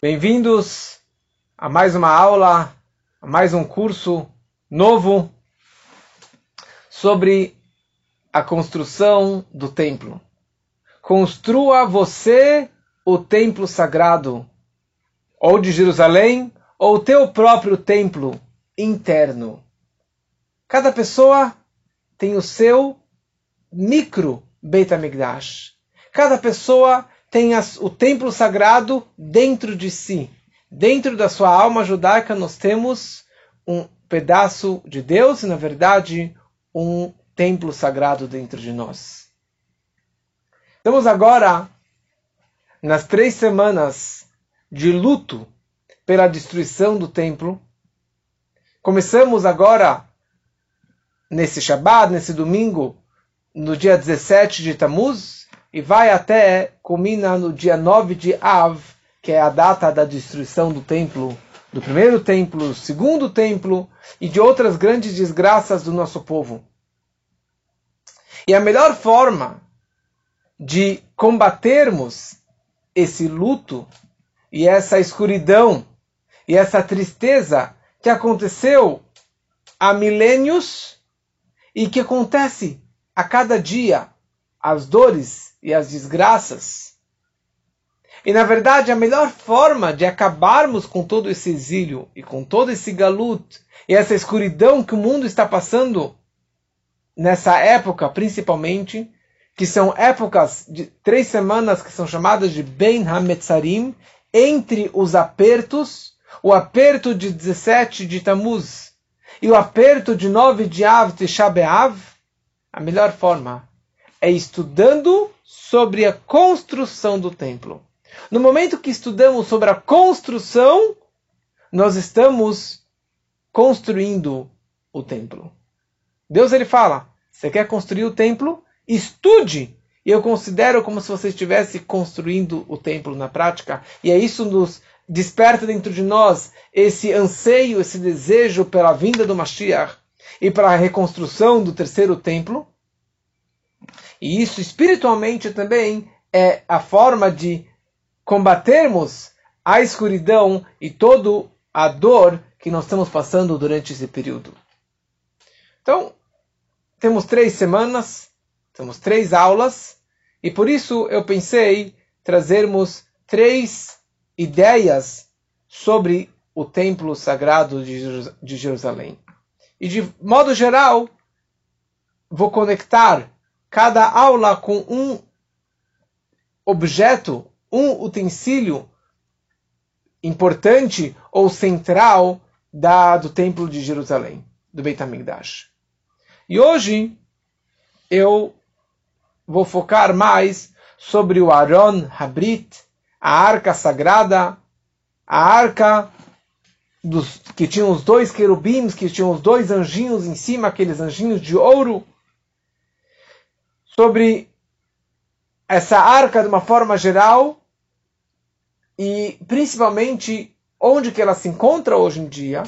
Bem-vindos a mais uma aula, a mais um curso novo sobre a construção do templo. Construa você o templo sagrado, ou de Jerusalém, ou o teu próprio templo interno. Cada pessoa tem o seu micro Beit HaMikdash. Cada pessoa tem as, o templo sagrado dentro de si. Dentro da sua alma judaica nós temos um pedaço de Deus e, na verdade, um templo sagrado dentro de nós. Estamos agora nas três semanas de luto pela destruição do templo. Começamos agora, nesse Shabbat, nesse domingo, no dia 17 de Tammuz, e vai até, culmina no dia 9 de Av, que é a data da destruição do templo, do primeiro templo, do segundo templo e de outras grandes desgraças do nosso povo. E a melhor forma de combatermos esse luto e essa escuridão e essa tristeza que aconteceu há milênios e que acontece a cada dia, as dores e as desgraças. E na verdade, a melhor forma de acabarmos com todo esse exílio e com todo esse galut e essa escuridão que o mundo está passando nessa época, principalmente, que são épocas de três semanas que são chamadas de Ben Hametzarim, entre os apertos, o aperto de 17 de Tammuz e o aperto de 9 de Av Tisha B'Av, a melhor forma é estudando sobre a construção do templo. No momento que estudamos sobre a construção, nós estamos construindo o templo. Deus ele fala: você quer construir o templo? Estude! E eu considero como se você estivesse construindo o templo na prática. E é isso nos desperta dentro de nós esse anseio, esse desejo pela vinda do Mashiach e para a reconstrução do terceiro templo. E isso espiritualmente também é a forma de combatermos a escuridão e toda a dor que nós estamos passando durante esse período. Então, temos três semanas, temos três aulas, e por isso eu pensei trazermos três ideias sobre o templo sagrado de Jerusalém. E de modo geral, vou conectar cada aula com um objeto, um utensílio importante ou central da, do Templo de Jerusalém, do Beit HaMikdash. E hoje eu vou focar mais sobre o Aron Habrit, a arca sagrada, a arca dos, que tinha os dois querubins, que tinham os dois anjinhos em cima, aqueles anjinhos de ouro, sobre essa arca de uma forma geral e principalmente onde que ela se encontra hoje em dia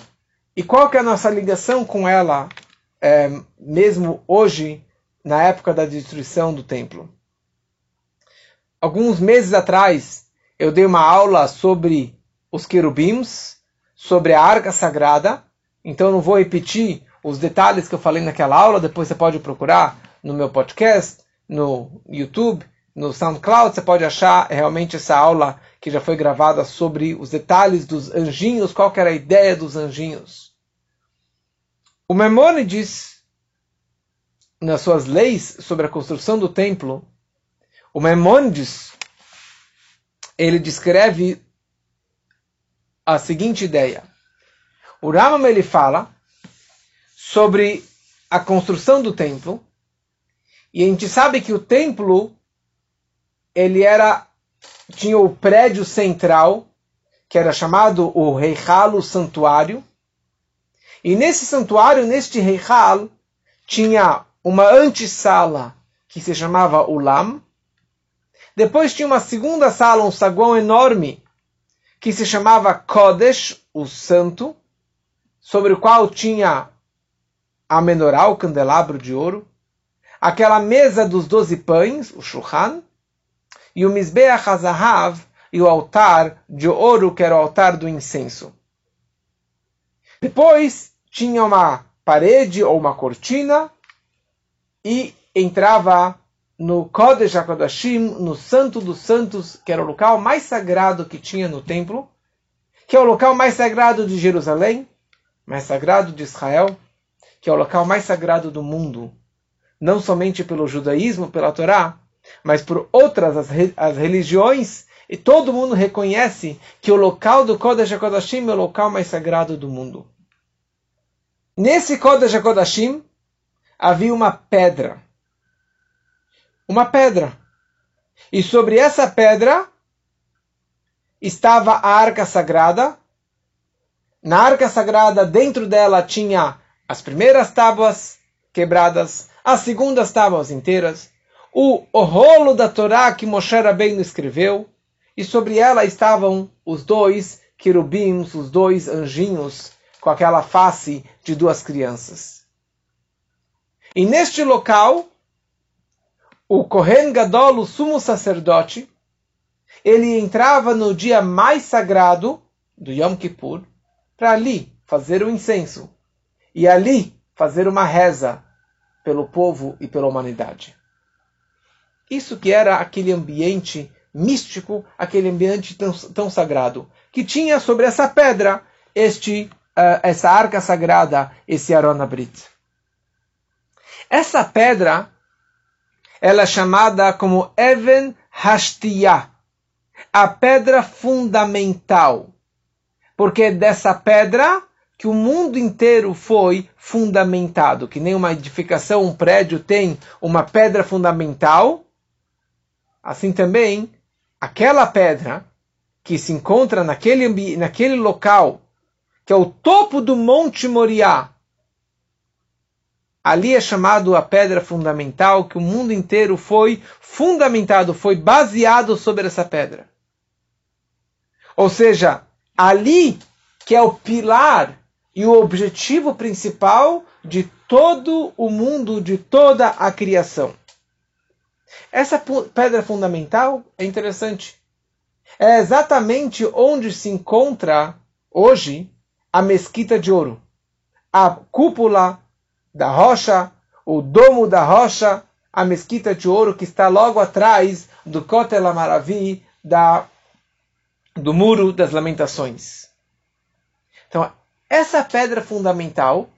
e qual que é a nossa ligação com ela é, mesmo hoje na época da destruição do templo. Alguns meses atrás eu dei uma aula sobre os querubins, sobre a arca sagrada, então não vou repetir os detalhes que eu falei naquela aula, depois você pode procurar no meu podcast, no YouTube, no SoundCloud, você pode achar realmente essa aula que já foi gravada sobre os detalhes dos anjinhos, qual era a ideia dos anjinhos. O Maimonides, nas suas leis sobre a construção do templo, o Maimonides, ele descreve a seguinte ideia. O Ramam ele fala sobre a construção do templo e a gente sabe que o templo ele era tinha o prédio central que era chamado o Reihalo Santuário. E nesse santuário, neste Reihal, tinha uma antessala que se chamava Ulam. Depois tinha uma segunda sala, um saguão enorme, que se chamava Kodesh, o Santo, sobre o qual tinha a menorá, o candelabro de ouro aquela mesa dos doze pães, o Shulchan, e o Mizbeach HaZahav, e o altar de ouro, que era o altar do incenso. Depois tinha uma parede ou uma cortina e entrava no Kodesh HaKodashim, no Santo dos Santos, que era o local mais sagrado que tinha no templo, que é o local mais sagrado de Jerusalém, mais sagrado de Israel, que é o local mais sagrado do mundo, não somente pelo judaísmo, pela Torá, mas por outras as, as religiões, e todo mundo reconhece que o local do Kodesh HaKodashim é o local mais sagrado do mundo. Nesse Kodesh HaKodashim havia uma pedra. Uma pedra. E sobre essa pedra estava a arca sagrada. Na arca sagrada, dentro dela tinha as primeiras tábuas quebradas, as segundas tábuas inteiras, o, o rolo da Torá que Moshe Rabbeinu escreveu, e sobre ela estavam os dois querubins, os dois anjinhos, com aquela face de duas crianças. E neste local, o Kohen Gadol, o sumo sacerdote, ele entrava no dia mais sagrado do Yom Kippur para ali fazer o incenso e ali fazer uma reza pelo povo e pela humanidade. Isso que era aquele ambiente místico, aquele ambiente tão, tão sagrado, que tinha sobre essa pedra este uh, essa arca sagrada, esse Arona Brit. Essa pedra ela é chamada como Even Hashtiyah, a pedra fundamental. Porque dessa pedra que o mundo inteiro foi fundamentado, que nem uma edificação, um prédio tem uma pedra fundamental, Assim também, aquela pedra que se encontra naquele, naquele local, que é o topo do Monte Moriá, ali é chamado a pedra fundamental, que o mundo inteiro foi fundamentado, foi baseado sobre essa pedra. Ou seja, ali que é o pilar e o objetivo principal de todo o mundo, de toda a criação. Essa pedra fundamental é interessante. É exatamente onde se encontra hoje a mesquita de ouro. A cúpula da rocha, o domo da rocha, a mesquita de ouro que está logo atrás do Kotel Amaravi, da, do Muro das Lamentações. Então, essa pedra fundamental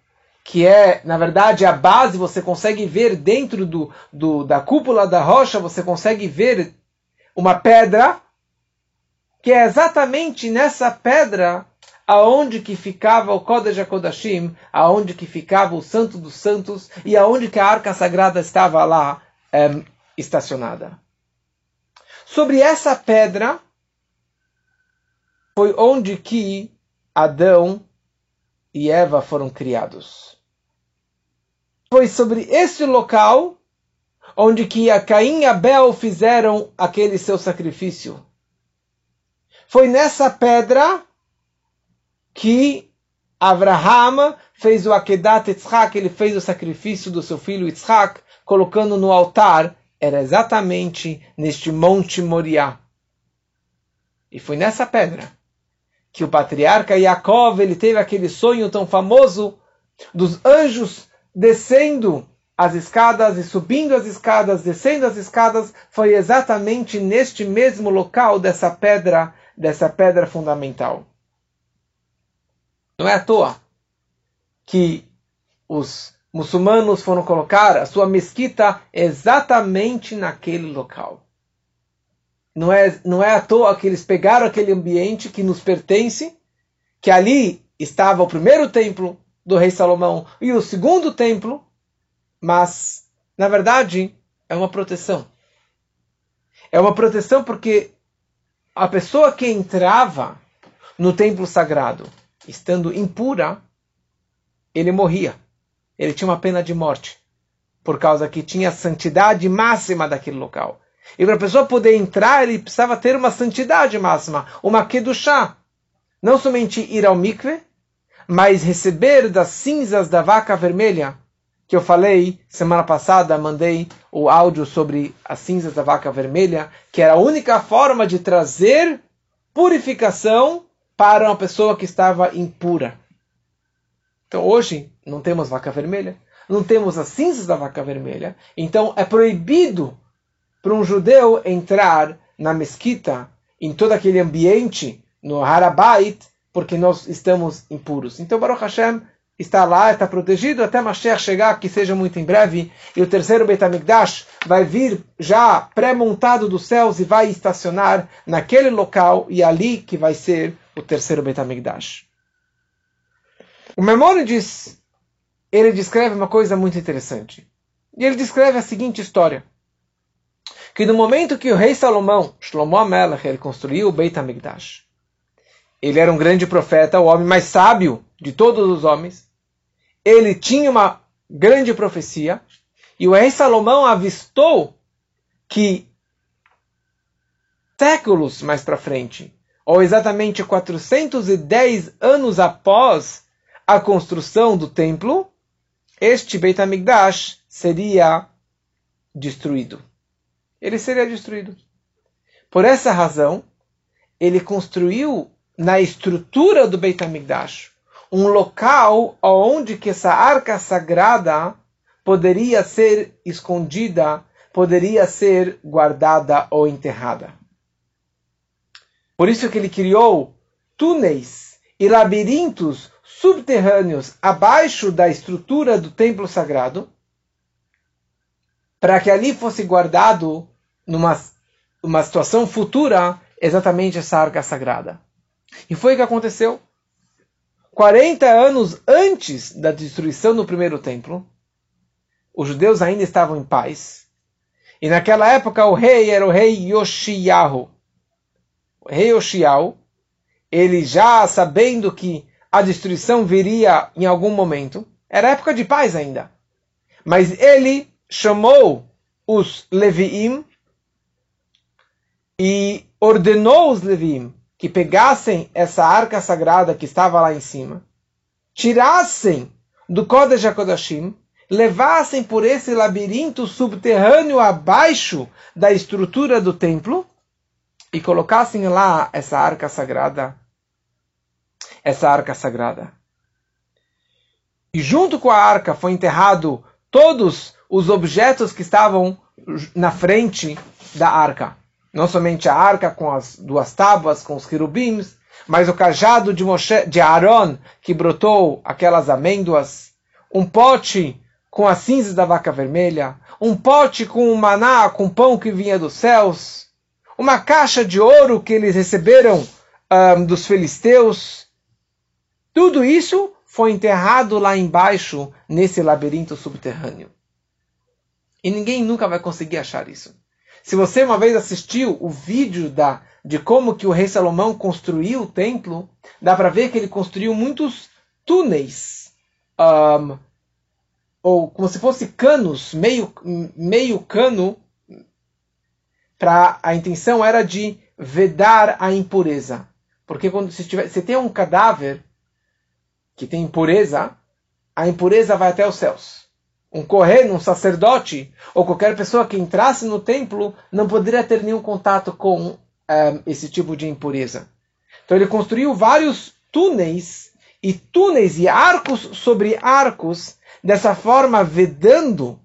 que é, na verdade, a base, você consegue ver dentro do, do, da cúpula da rocha, você consegue ver uma pedra, que é exatamente nessa pedra aonde que ficava o Kodesh HaKodashim, aonde que ficava o Santo dos Santos e aonde que a Arca Sagrada estava lá é, estacionada. Sobre essa pedra foi onde que Adão e Eva foram criados. Foi sobre esse local onde que a Caim e Abel fizeram aquele seu sacrifício. Foi nessa pedra que Abraham fez o Akedat Yitzhak, ele fez o sacrifício do seu filho Yitzhak, colocando no altar, era exatamente neste Monte Moriá. E foi nessa pedra que o patriarca Yaakov ele teve aquele sonho tão famoso dos anjos descendo as escadas e subindo as escadas, descendo as escadas, foi exatamente neste mesmo local dessa pedra, dessa pedra fundamental. Não é à toa que os muçulmanos foram colocar a sua mesquita exatamente naquele local. Não é, não é à toa que eles pegaram aquele ambiente que nos pertence, que ali estava o primeiro templo do rei Salomão e o segundo templo, mas, na verdade, é uma proteção. É uma proteção porque a pessoa que entrava no templo sagrado, estando impura, ele morria. Ele tinha uma pena de morte, por causa que tinha a santidade máxima daquele local. E para a pessoa poder entrar, ele precisava ter uma santidade máxima, uma kedushá. Não somente ir ao mikve, mas receber das cinzas da vaca vermelha, que eu falei semana passada, mandei o áudio sobre as cinzas da vaca vermelha, que era a única forma de trazer purificação para uma pessoa que estava impura. Então hoje não temos vaca vermelha, não temos as cinzas da vaca vermelha, então é proibido para um judeu entrar na mesquita, em todo aquele ambiente, no Harabait, porque nós estamos impuros. Então Baruch Hashem está lá, está protegido até Mashiach chegar, que seja muito em breve, e o terceiro Beit HaMikdash vai vir já pré-montado dos céus e vai estacionar naquele local, e ali que vai ser o terceiro Beit HaMikdash. O Memônides, ele descreve uma coisa muito interessante. E ele descreve a seguinte história. Que no momento que o rei Salomão, Shlomo Amelech, ele construiu o Beit HaMikdash, ele era um grande profeta, o homem mais sábio de todos os homens, ele tinha uma grande profecia, e o rei Salomão avistou que séculos mais para frente, ou exatamente 410 anos após a construção do templo, este Beit HaMikdash seria destruído. Ele seria destruído. Por essa razão, ele construiu na estrutura do Beit HaMikdash um local onde que essa arca sagrada poderia ser escondida, poderia ser guardada ou enterrada. Por isso que ele criou túneis e labirintos subterrâneos abaixo da estrutura do templo sagrado, para que ali fosse guardado numa uma situação futura exatamente essa arca sagrada. E foi o que aconteceu. 40 anos antes da destruição do primeiro templo, os judeus ainda estavam em paz. E naquela época o rei era o rei Yoshiyahu. O rei Yoshiyahu, ele já sabendo que a destruição viria em algum momento, era época de paz ainda. Mas ele chamou os Leviim e ordenou os Leviim que pegassem essa arca sagrada que estava lá em cima, tirassem do Kodesh HaKodashim, levassem por esse labirinto subterrâneo abaixo da estrutura do templo e colocassem lá essa arca sagrada. Essa arca sagrada. E junto com a arca foi enterrado todos os objetos que estavam na frente da arca. Não somente a arca com as duas tábuas, com os querubins, mas o cajado de, Moshe, de Aaron, que brotou aquelas amêndoas, um pote com as cinzas da vaca vermelha, um pote com o maná, com pão que vinha dos céus, uma caixa de ouro que eles receberam um, dos filisteus. Tudo isso foi enterrado lá embaixo, nesse labirinto subterrâneo. E ninguém nunca vai conseguir achar isso. Se você uma vez assistiu o vídeo da, de como que o rei Salomão construiu o templo, dá para ver que ele construiu muitos túneis, um, ou como se fosse canos, meio, meio cano, para a intenção era de vedar a impureza. Porque quando se, tiver, se tem um cadáver que tem impureza, a impureza vai até os céus um correio, um sacerdote, ou qualquer pessoa que entrasse no templo, não poderia ter nenhum contato com um, eh, esse tipo de impureza. Então ele construiu vários túneis, e túneis e arcos sobre arcos, dessa forma vedando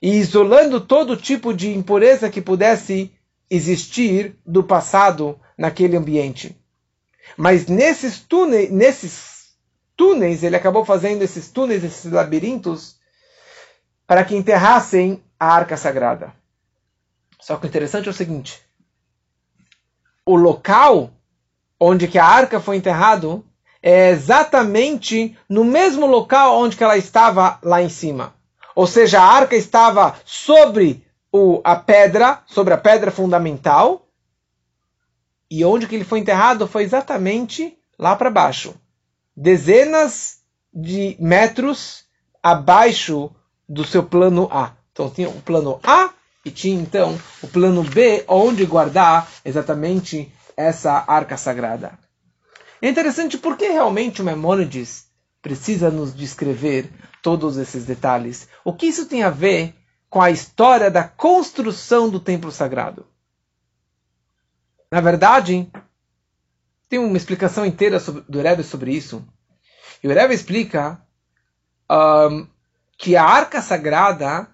e isolando todo tipo de impureza que pudesse existir do passado naquele ambiente. Mas nesses túneis, nesses túneis, ele acabou fazendo esses túneis, esses labirintos, para que enterrassem a arca sagrada. Só que o interessante é o seguinte: o local onde que a arca foi enterrado é exatamente no mesmo local onde que ela estava lá em cima. Ou seja, a arca estava sobre o, a pedra, sobre a pedra fundamental, e onde que ele foi enterrado foi exatamente lá para baixo, dezenas de metros abaixo do seu plano A. Então tinha o plano A e tinha então o plano B, onde guardar exatamente essa arca sagrada. É interessante porque realmente o Memônides precisa nos descrever todos esses detalhes. O que isso tem a ver com a história da construção do templo sagrado? Na verdade, tem uma explicação inteira sobre, do Rebbe sobre isso. E o Rebbe explica um, que a arca sagrada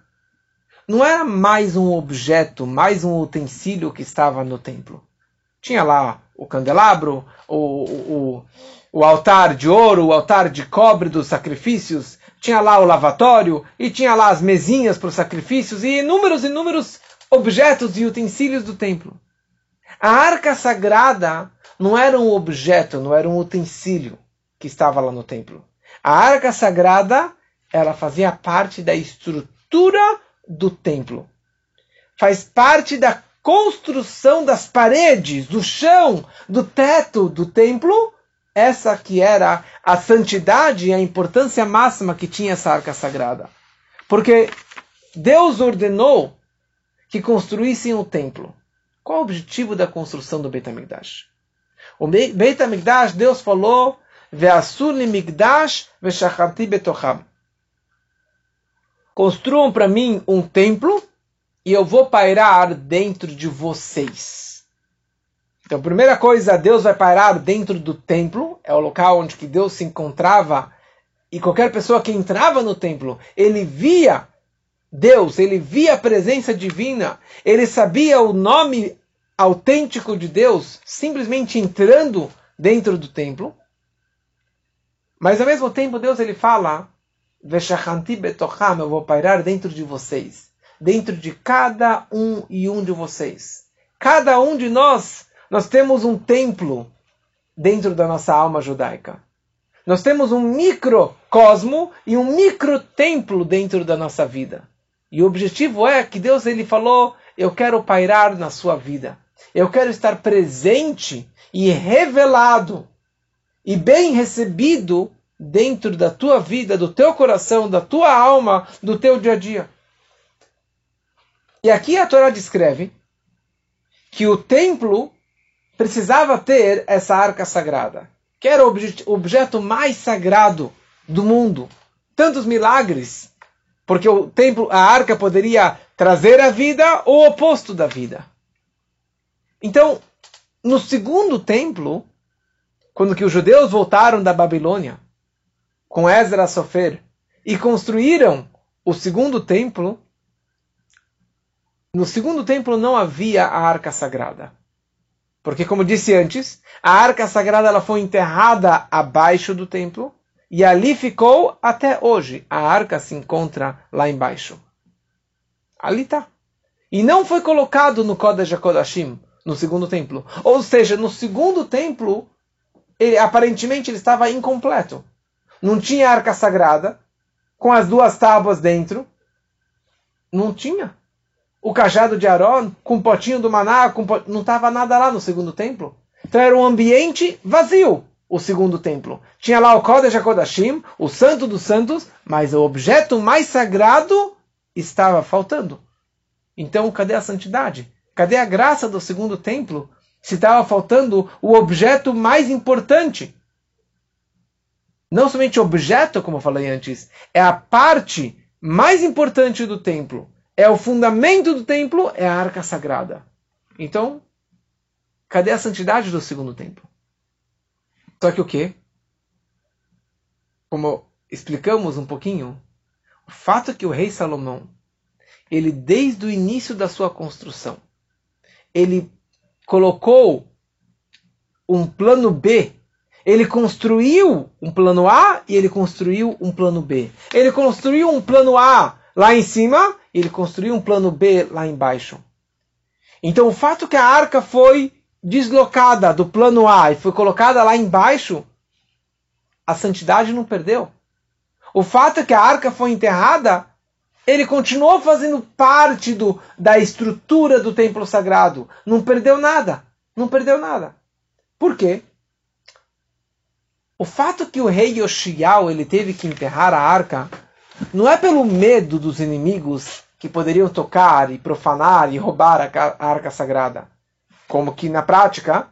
não era mais um objeto, mais um utensílio que estava no templo. Tinha lá o candelabro, o, o, o altar de ouro, o altar de cobre dos sacrifícios, tinha lá o lavatório, e tinha lá as mesinhas para os sacrifícios, e inúmeros, inúmeros objetos e utensílios do templo. A arca sagrada não era um objeto, não era um utensílio que estava lá no templo. A arca sagrada, ela fazia parte da estrutura do templo. Faz parte da construção das paredes, do chão, do teto do templo. Essa que era a santidade e a importância máxima que tinha essa arca sagrada. Porque Deus ordenou que construíssem o templo. Qual o objetivo da construção do Beit HaMikdash? O Beit HaMikdash, Deus falou, Ve'asur li migdash ve'shachanti betocham. Construam para mim um templo e eu vou pairar dentro de vocês. Então, primeira coisa, Deus vai pairar dentro do templo, é o local onde que Deus se encontrava, e qualquer pessoa que entrava no templo, ele via Deus, ele via a presença divina, ele sabia o nome autêntico de Deus simplesmente entrando dentro do templo. Mas ao mesmo tempo Deus ele fala, betocham, eu vou pairar dentro de vocês, dentro de cada um e um de vocês. Cada um de nós, nós temos um templo dentro da nossa alma judaica. Nós temos um microcosmo e um microtemplo dentro da nossa vida. E o objetivo é que Deus ele falou: eu quero pairar na sua vida. Eu quero estar presente e revelado e bem recebido dentro da tua vida, do teu coração, da tua alma, do teu dia a dia. E aqui a Torá descreve que o templo precisava ter essa arca sagrada, que era o objeto mais sagrado do mundo. Tantos milagres porque o templo, a arca poderia trazer a vida ou o oposto da vida. Então, no segundo templo, quando que os judeus voltaram da Babilônia com Ezra Sofer e construíram o segundo templo, no segundo templo não havia a arca sagrada. Porque, como disse antes, a arca sagrada ela foi enterrada abaixo do templo e ali ficou até hoje. A arca se encontra lá embaixo. Ali está. E não foi colocado no Kodesh HaKodashim, no segundo templo. Ou seja, no segundo templo, ele, aparentemente ele estava incompleto. Não tinha arca sagrada, com as duas tábuas dentro. Não tinha. O cajado de Aaron, com o potinho do maná, com, não estava nada lá no segundo templo. Então era um ambiente vazio o segundo templo. Tinha lá o Kodesh HaKodashim, o Santo dos Santos, mas o objeto mais sagrado estava faltando. Então, cadê a santidade? Cadê a graça do segundo templo? Se estava faltando o objeto mais importante. Não somente objeto, como eu falei antes, é a parte mais importante do templo. É o fundamento do templo, é a arca sagrada. Então, cadê a santidade do segundo templo? Só que o que? Como explicamos um pouquinho, o fato é que o rei Salomão, ele desde o início da sua construção, ele colocou um plano B. Ele construiu um plano A e ele construiu um plano B. Ele construiu um plano A lá em cima e ele construiu um plano B lá embaixo. Então o fato que a arca foi deslocada do plano A e foi colocada lá embaixo, a santidade não perdeu. O fato que a arca foi enterrada, ele continuou fazendo parte do, da estrutura do templo sagrado. Não perdeu nada. Não perdeu nada. Por quê? O fato que o rei Yoshiao ele teve que enterrar a arca não é pelo medo dos inimigos que poderiam tocar e profanar e roubar a arca sagrada como que na prática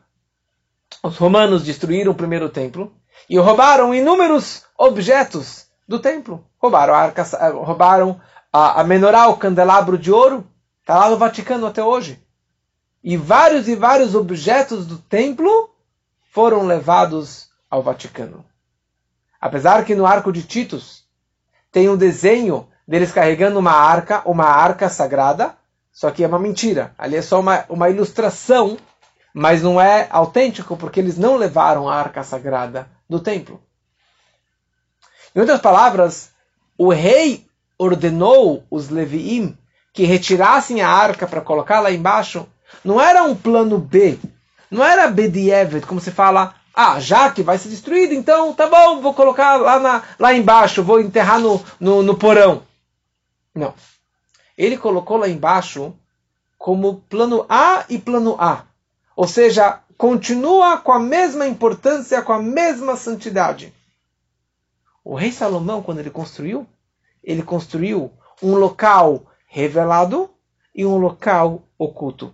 os romanos destruíram o primeiro templo e roubaram inúmeros objetos do templo. Roubaram a, arca, roubaram a, a menorá, o candelabro de ouro, está lá no Vaticano até hoje. E vários e vários objetos do templo foram levados ao Vaticano. Apesar que no arco de Titus tem um desenho deles carregando uma arca, uma arca sagrada, só que é uma mentira. Ali é só uma, uma ilustração, mas não é autêntico, porque eles não levaram a arca sagrada do templo. Em outras palavras, o rei ordenou os Leviim que retirassem a arca para colocar lá embaixo. Não era um plano B, não era Bedievet, como se fala, ah, já que vai ser destruído, então tá bom, vou colocar lá, na, lá embaixo, vou enterrar no, no, no porão. Não. Ele colocou lá embaixo como plano A e plano A. Ou seja, continua com a mesma importância, com a mesma santidade. O rei Salomão, quando ele construiu, ele construiu um local revelado e um local oculto.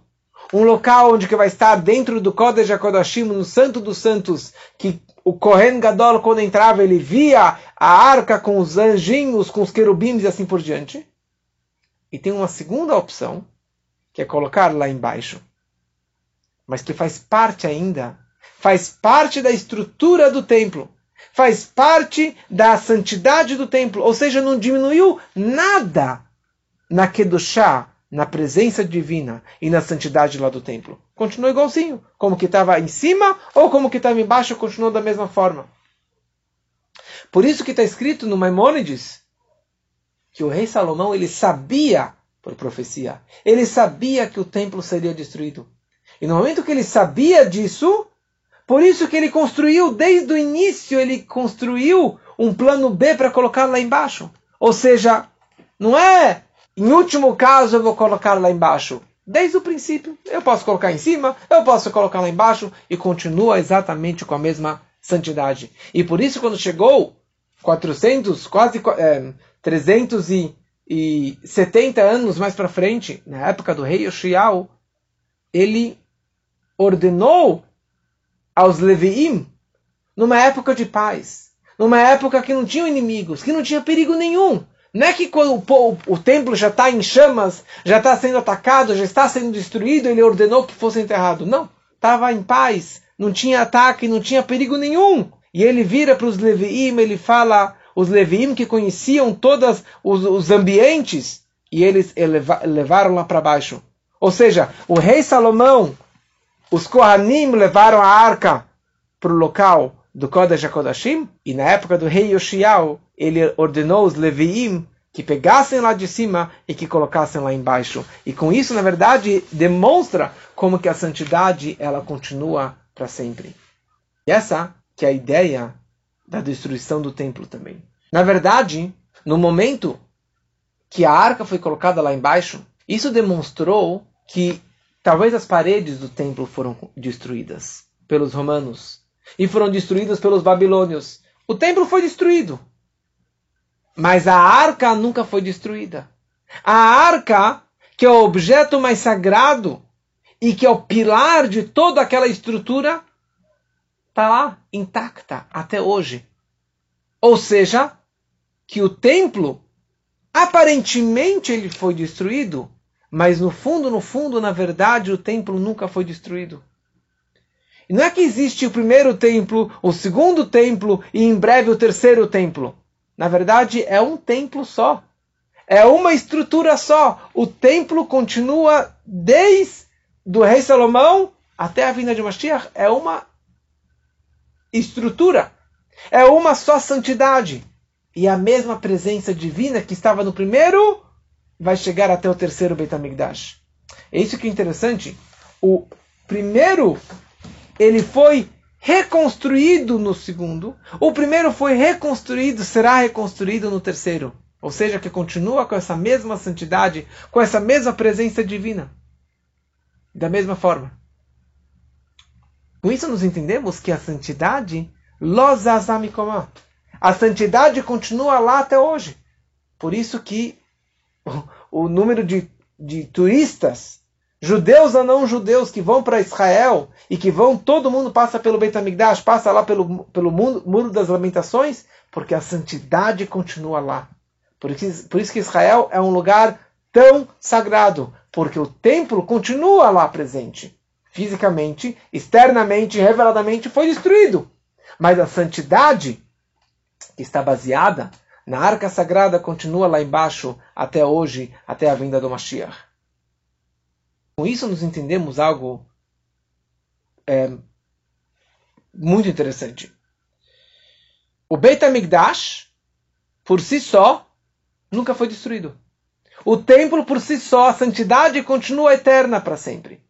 Um local onde que vai estar dentro do Kodesh HaKodashim, no Santo dos Santos, que o Kohen Gadol, quando entrava, ele via a arca com os anjinhos, com os querubins e assim por diante. E tem uma segunda opção, que é colocar lá embaixo. Mas que faz parte ainda, faz parte da estrutura do templo. Faz parte da santidade do templo. Ou seja, não diminuiu nada na Kedushá, na presença divina e na santidade lá do templo. Continua igualzinho. Como que estava em cima ou como que estava embaixo, continuou da mesma forma. Por isso que está escrito no Maimônides que o rei Salomão ele sabia por profecia, ele sabia que o templo seria destruído. E no momento que ele sabia disso, por isso que ele construiu desde o início, ele construiu um plano B para colocar lá embaixo. Ou seja, não é em último caso eu vou colocar lá embaixo. Desde o princípio, eu posso colocar em cima, eu posso colocar lá embaixo e continua exatamente com a mesma santidade. E por isso quando chegou 400, quase é, 370 anos mais para frente, na época do rei Yoshiao, ele ordenou aos Leviim, numa época de paz, numa época que não tinham inimigos, que não tinha perigo nenhum. Não é que quando o, o, templo já está em chamas, já está sendo atacado, já está sendo destruído, ele ordenou que fosse enterrado. Não, estava em paz, não tinha ataque, não tinha perigo nenhum. E ele vira para os Leviim, ele fala, os Leviim que conheciam todos os, os ambientes, e eles eleva, levaram lá para baixo. Ou seja, o rei Salomão, os Kohanim levaram a arca para o local do Kodesh HaKodashim, e na época do rei Yoshiao, ele ordenou os Leviim que pegassem lá de cima e que colocassem lá embaixo. E com isso, na verdade, demonstra como que a santidade ela continua para sempre. E essa que é a ideia da destruição do templo também. Na verdade, no momento que a arca foi colocada lá embaixo, isso demonstrou que talvez as paredes do templo foram destruídas pelos romanos e foram destruídas pelos babilônios. O templo foi destruído, mas a arca nunca foi destruída. A arca, que é o objeto mais sagrado e que é o pilar de toda aquela estrutura, está lá intacta até hoje. Ou seja, que o templo, aparentemente ele foi destruído, mas no fundo, no fundo, na verdade, o templo nunca foi destruído. Não é que existe o primeiro templo, o segundo templo e em breve o terceiro templo. Na verdade, é um templo só. É uma estrutura só. O templo continua desde do rei Salomão até a vinda de Mashiach. É uma estrutura. É uma só santidade. E a mesma presença divina que estava no primeiro vai chegar até o terceiro Beit HaMikdash. É isso que é interessante. O primeiro, ele foi reconstruído no segundo. O primeiro foi reconstruído, será reconstruído no terceiro. Ou seja, que continua com essa mesma santidade, com essa mesma presença divina. Da mesma forma. Com isso nos entendemos que a santidade, a santidade continua lá até hoje. Por isso que o número de, de turistas judeus ou não judeus que vão para Israel e que vão, todo mundo passa pelo Beit HaMikdash, passa lá pelo, pelo mundo, Muro das Lamentações, porque a santidade continua lá. Por isso, por isso que Israel é um lugar tão sagrado, porque o templo continua lá presente. Fisicamente, externamente, reveladamente foi destruído. Mas a santidade, que está baseada na arca sagrada, continua lá embaixo até hoje, até a vinda do Mashiach. Com isso, nos entendemos algo é, muito interessante. O Beit HaMikdash, por si só, nunca foi destruído. O templo por si só, a santidade continua eterna para sempre.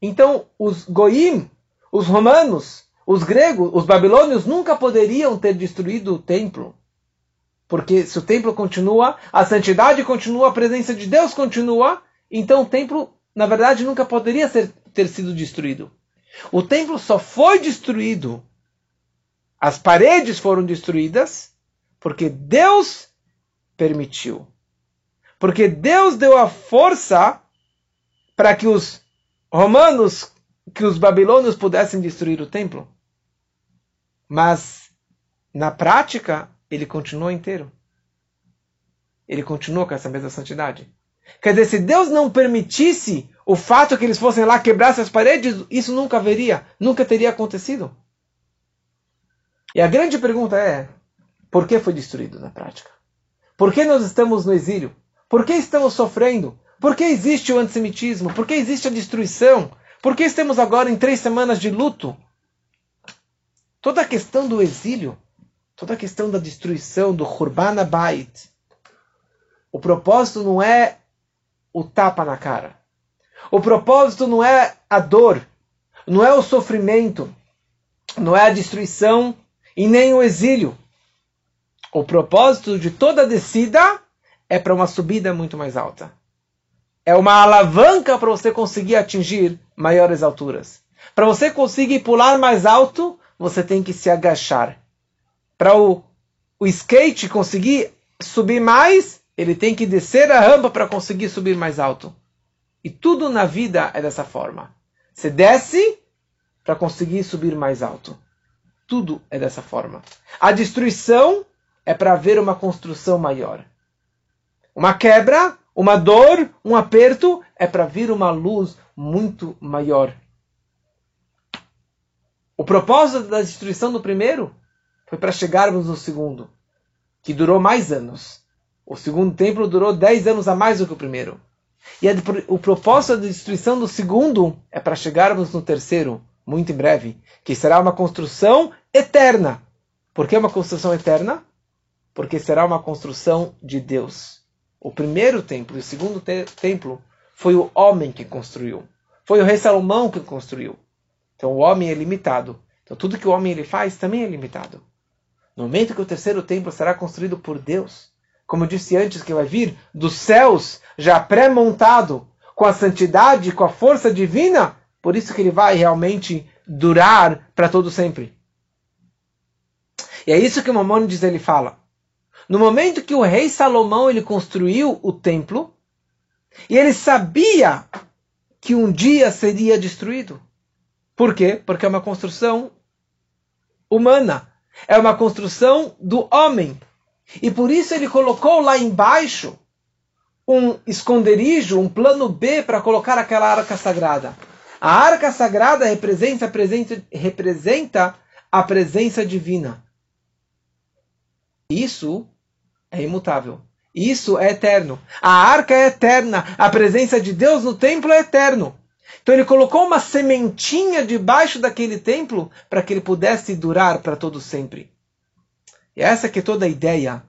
Então, os goim, os romanos, os gregos, os babilônios nunca poderiam ter destruído o templo. Porque se o templo continua, a santidade continua, a presença de Deus continua, então o templo, na verdade, nunca poderia ser, ter sido destruído. O templo só foi destruído, as paredes foram destruídas, porque Deus permitiu. Porque Deus deu a força para que os romanos, que os babilônios pudessem destruir o templo. Mas, na prática, ele continua inteiro. Ele continua com essa mesma santidade. Quer dizer, se Deus não permitisse o fato que eles fossem lá quebrar essas paredes, isso nunca haveria, nunca teria acontecido. E a grande pergunta é: por que foi destruído na prática? Por que nós estamos no exílio? Por que estamos sofrendo? Por que existe o antissemitismo? Por que existe a destruição? Por que estamos agora em três semanas de luto? Toda a questão do exílio, toda a questão da destruição, do Hurban Bait, o propósito não é o tapa na cara. O propósito não é a dor, não é o sofrimento, não é a destruição e nem o exílio. O propósito de toda descida é para uma subida muito mais alta. É uma alavanca para você conseguir atingir maiores alturas. Para você conseguir pular mais alto, você tem que se agachar. Para o, o skate conseguir subir mais, ele tem que descer a rampa para conseguir subir mais alto. E tudo na vida é dessa forma. Você desce para conseguir subir mais alto. Tudo é dessa forma. A destruição é para haver uma construção maior. Uma quebra, uma dor, um aperto é para vir uma luz muito maior. O propósito da destruição do primeiro foi para chegarmos no segundo, que durou mais anos. O segundo templo durou dez anos a mais do que o primeiro. E o propósito da destruição do segundo é para chegarmos no terceiro, muito em breve, que será uma construção eterna. Por que uma construção eterna? Porque será uma construção de Deus. O primeiro templo e o segundo te templo foi o homem que construiu. Foi o rei Salomão que construiu. Então o homem é limitado. Então tudo que o homem ele faz também é limitado. No momento que o terceiro templo será construído por Deus, como eu disse antes, que vai vir dos céus, já pré-montado, com a santidade, com a força divina, por isso que ele vai realmente durar para todo sempre. E é isso que o Mamônides ele fala. No momento que o rei Salomão ele construiu o templo, e ele sabia que um dia seria destruído. Por quê? Porque é uma construção humana. É uma construção do homem. E por isso ele colocou lá embaixo um esconderijo, um plano B para colocar aquela arca sagrada. A arca sagrada representa a presença, representa a presença divina. Isso é imutável. Isso é eterno. A arca é eterna. A presença de Deus no templo é eterno. Então ele colocou uma sementinha debaixo daquele templo para que ele pudesse durar para todo sempre. E essa que é toda a ideia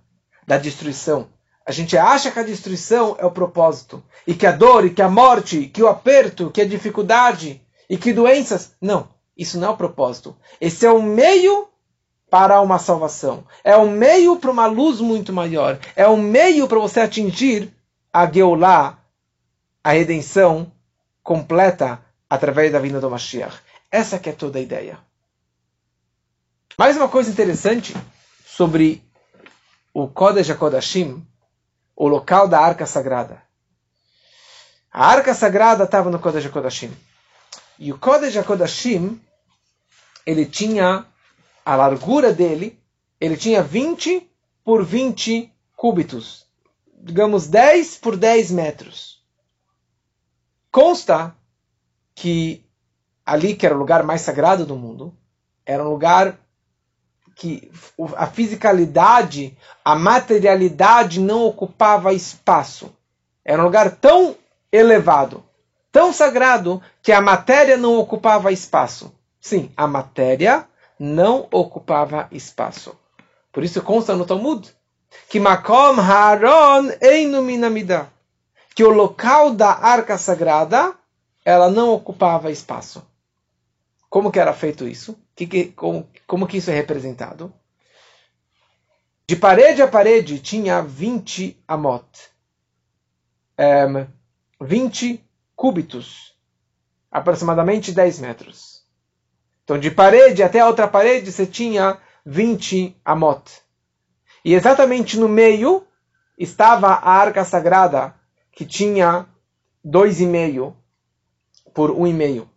da destruição. A gente acha que a destruição é o propósito. E que a dor, e que a morte, que o aperto, que a dificuldade, e que doenças. Não, isso não é o propósito. Esse é o meio para uma salvação. É um meio para uma luz muito maior. É um meio para você atingir a Geulah, a redenção completa através da vinda do Mashiach. Essa que é toda a ideia. Mais uma coisa interessante sobre o Kodesh HaKodashim, o local da Arca Sagrada. A arca sagrada estava no Kodesh HaKodashim. E o Kodesh HaKodashim, ele tinha a largura dele, ele tinha 20 por 20 cúbitos. Digamos 10 por 10 metros. Consta que ali, que era o lugar mais sagrado do mundo, era um lugar que a fisicalidade, a materialidade não ocupava espaço. Era um lugar tão elevado, tão sagrado, que a matéria não ocupava espaço. Sim, a matéria não ocupava espaço. Por isso consta no Talmud que Makom Haron Einuminamida, que o local da arca sagrada ela não ocupava espaço. Como que era feito isso? Que, como, como que isso é representado? De parede a parede tinha 20 amot. Um, 20 cúbitos. Aproximadamente 10 metros. Então, de parede até a outra parede, você tinha 20 amot. E exatamente no meio estava a arca sagrada, que tinha 2,5 por 1,5.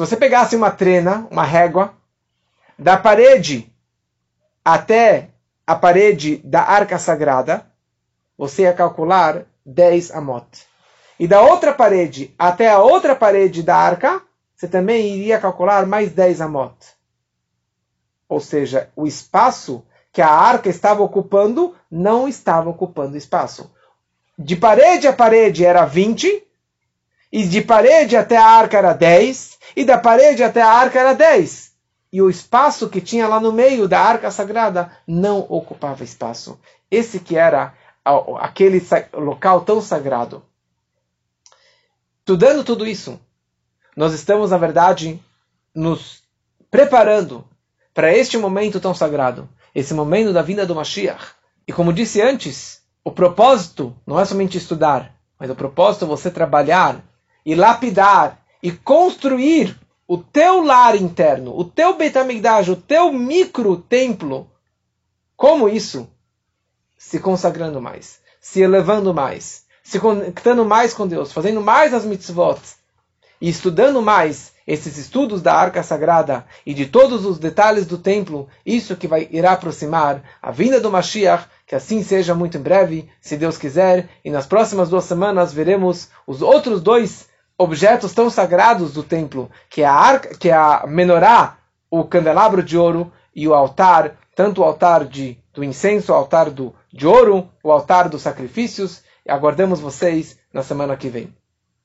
Se você pegasse uma trena, uma régua, da parede até a parede da arca sagrada, você ia calcular 10 amot. E da outra parede até a outra parede da arca, você também iria calcular mais 10 amot. Ou seja, o espaço que a arca estava ocupando não estava ocupando espaço. De parede a parede era 20, e de parede até a arca era 10, e da parede até a arca era 10. E o espaço que tinha lá no meio da arca sagrada não ocupava espaço. Esse que era aquele local tão sagrado. Estudando tudo isso, nós estamos, na verdade, nos preparando para este momento tão sagrado, esse momento da vinda do Mashiach. E como disse antes, o propósito não é somente estudar, mas o propósito é você trabalhar e lapidar e construir o teu lar interno, o teu Betamigdash, o teu micro templo. Como isso? Se consagrando mais, se elevando mais, se conectando mais com Deus, fazendo mais as mitzvot e estudando mais esses estudos da arca sagrada e de todos os detalhes do templo, isso que vai irá aproximar a vinda do Mashiach, que assim seja muito em breve, se Deus quiser, e nas próximas duas semanas veremos os outros dois objetos tão sagrados do templo, que é a arca, que é a menorá, o candelabro de ouro e o altar, tanto o altar de, do incenso, o altar do, de ouro, o altar dos sacrifícios. Aguardamos vocês na semana que vem.